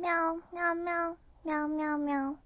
喵喵喵喵喵喵。